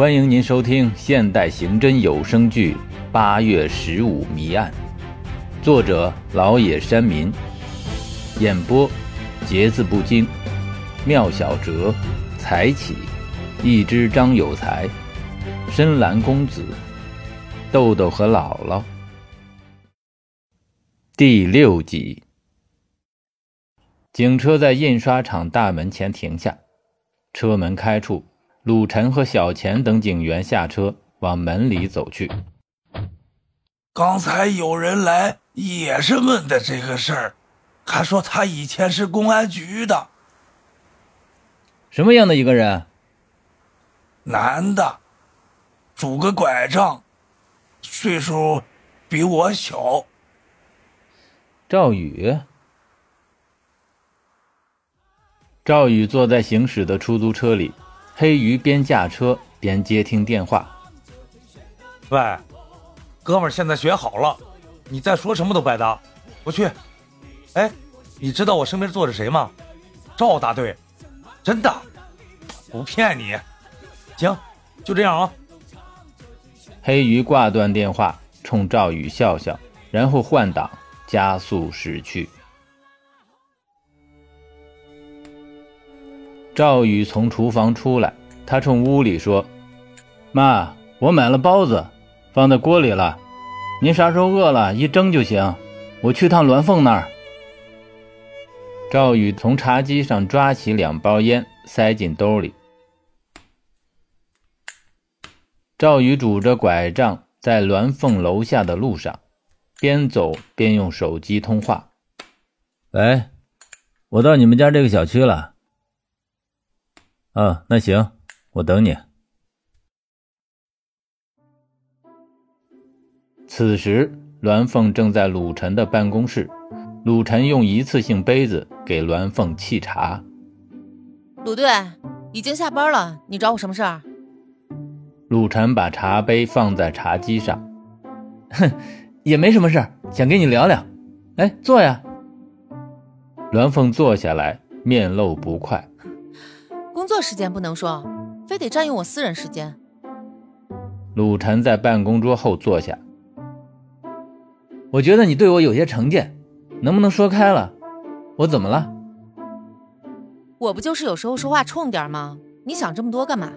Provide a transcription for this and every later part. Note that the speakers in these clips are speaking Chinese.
欢迎您收听现代刑侦有声剧《八月十五谜案》，作者老野山民，演播节字不惊，妙小哲，才起，一只张有才，深蓝公子，豆豆和姥姥。第六集，警车在印刷厂大门前停下，车门开处。鲁晨和小钱等警员下车，往门里走去。刚才有人来，也是问的这个事儿，还说他以前是公安局的。什么样的一个人？男的，拄个拐杖，岁数比我小。赵宇。赵宇坐在行驶的出租车里。黑鱼边驾车边接听电话：“喂，哥们儿，现在学好了，你再说什么都白搭。我去，哎，你知道我身边坐着谁吗？赵大队，真的，不骗你。行，就这样啊。”黑鱼挂断电话，冲赵宇笑笑，然后换挡，加速驶去。赵宇从厨房出来，他冲屋里说：“妈，我买了包子，放在锅里了。您啥时候饿了，一蒸就行。我去趟栾凤那儿。”赵宇从茶几上抓起两包烟，塞进兜里。赵宇拄着拐杖在栾凤楼下的路上，边走边用手机通话：“喂，我到你们家这个小区了。”啊，那行，我等你。此时，栾凤正在鲁晨的办公室。鲁晨用一次性杯子给栾凤沏茶。鲁队已经下班了，你找我什么事儿？鲁晨把茶杯放在茶几上。哼，也没什么事儿，想跟你聊聊。哎，坐呀。栾凤坐下来，面露不快。工作时间不能说，非得占用我私人时间。鲁晨在办公桌后坐下。我觉得你对我有些成见，能不能说开了？我怎么了？我不就是有时候说话冲点吗？你想这么多干嘛？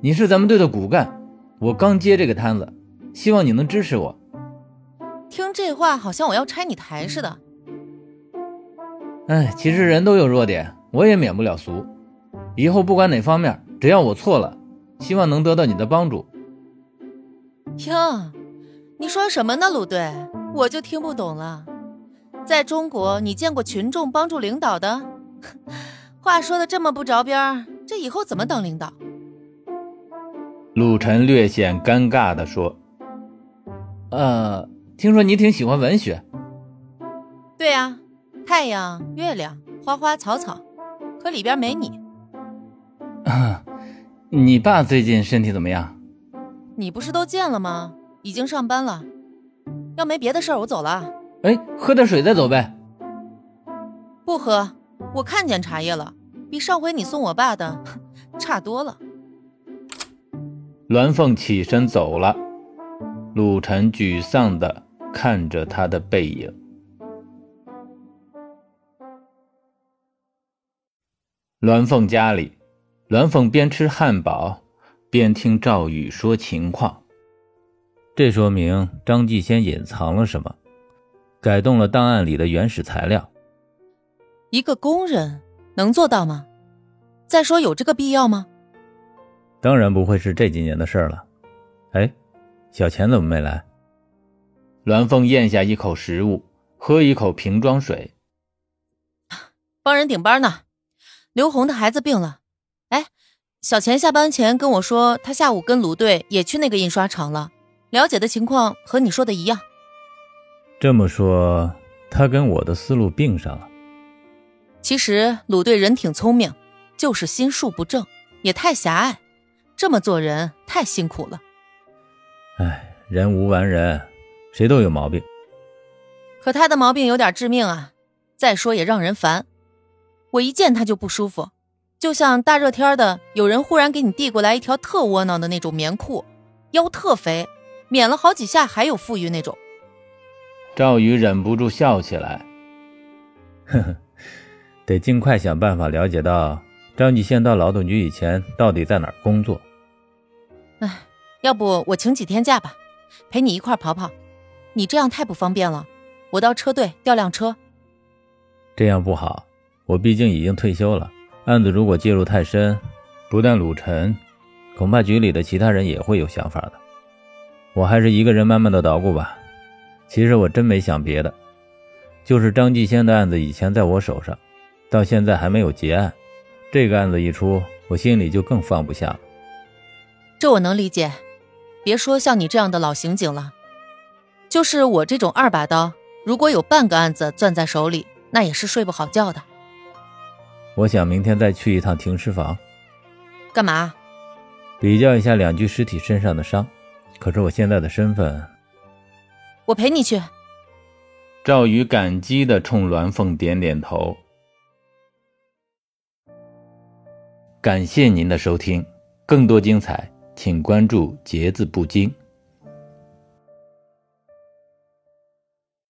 你是咱们队的骨干，我刚接这个摊子，希望你能支持我。听这话好像我要拆你台似的。哎，其实人都有弱点。我也免不了俗，以后不管哪方面，只要我错了，希望能得到你的帮助。哟，你说什么呢，鲁队？我就听不懂了。在中国，你见过群众帮助领导的？话说的这么不着边，这以后怎么当领导？陆晨略显尴尬地说：“呃，听说你挺喜欢文学。”对呀，太阳、月亮、花花草草。可里边没你。你爸最近身体怎么样？你不是都见了吗？已经上班了。要没别的事儿，我走了。哎，喝点水再走呗。不喝，我看见茶叶了，比上回你送我爸的 差多了。栾凤起身走了，陆晨沮丧的看着他的背影。栾凤家里，栾凤边吃汉堡边听赵宇说情况。这说明张继先隐藏了什么，改动了档案里的原始材料。一个工人能做到吗？再说有这个必要吗？当然不会是这几年的事了。哎，小钱怎么没来？栾凤咽下一口食物，喝一口瓶装水，帮人顶班呢。刘红的孩子病了，哎，小钱下班前跟我说，他下午跟卢队也去那个印刷厂了，了解的情况和你说的一样。这么说，他跟我的思路并上了。其实鲁队人挺聪明，就是心术不正，也太狭隘，这么做人太辛苦了。哎，人无完人，谁都有毛病。可他的毛病有点致命啊，再说也让人烦。我一见他就不舒服，就像大热天的，有人忽然给你递过来一条特窝囊的那种棉裤，腰特肥，免了好几下还有富裕那种。赵宇忍不住笑起来，呵呵，得尽快想办法了解到张继先到劳动局以前到底在哪儿工作。哎，要不我请几天假吧，陪你一块跑跑。你这样太不方便了，我到车队调辆车。这样不好，我毕竟已经退休了。案子如果介入太深，不但鲁晨，恐怕局里的其他人也会有想法的。我还是一个人慢慢的捣鼓吧。其实我真没想别的，就是张继先的案子以前在我手上，到现在还没有结案。这个案子一出，我心里就更放不下了。这我能理解，别说像你这样的老刑警了，就是我这种二把刀，如果有半个案子攥在手里，那也是睡不好觉的。我想明天再去一趟停尸房，干嘛？比较一下两具尸体身上的伤。可是我现在的身份，我陪你去。赵宇感激的冲栾凤点点头。感谢您的收听，更多精彩，请关注“节字不惊”。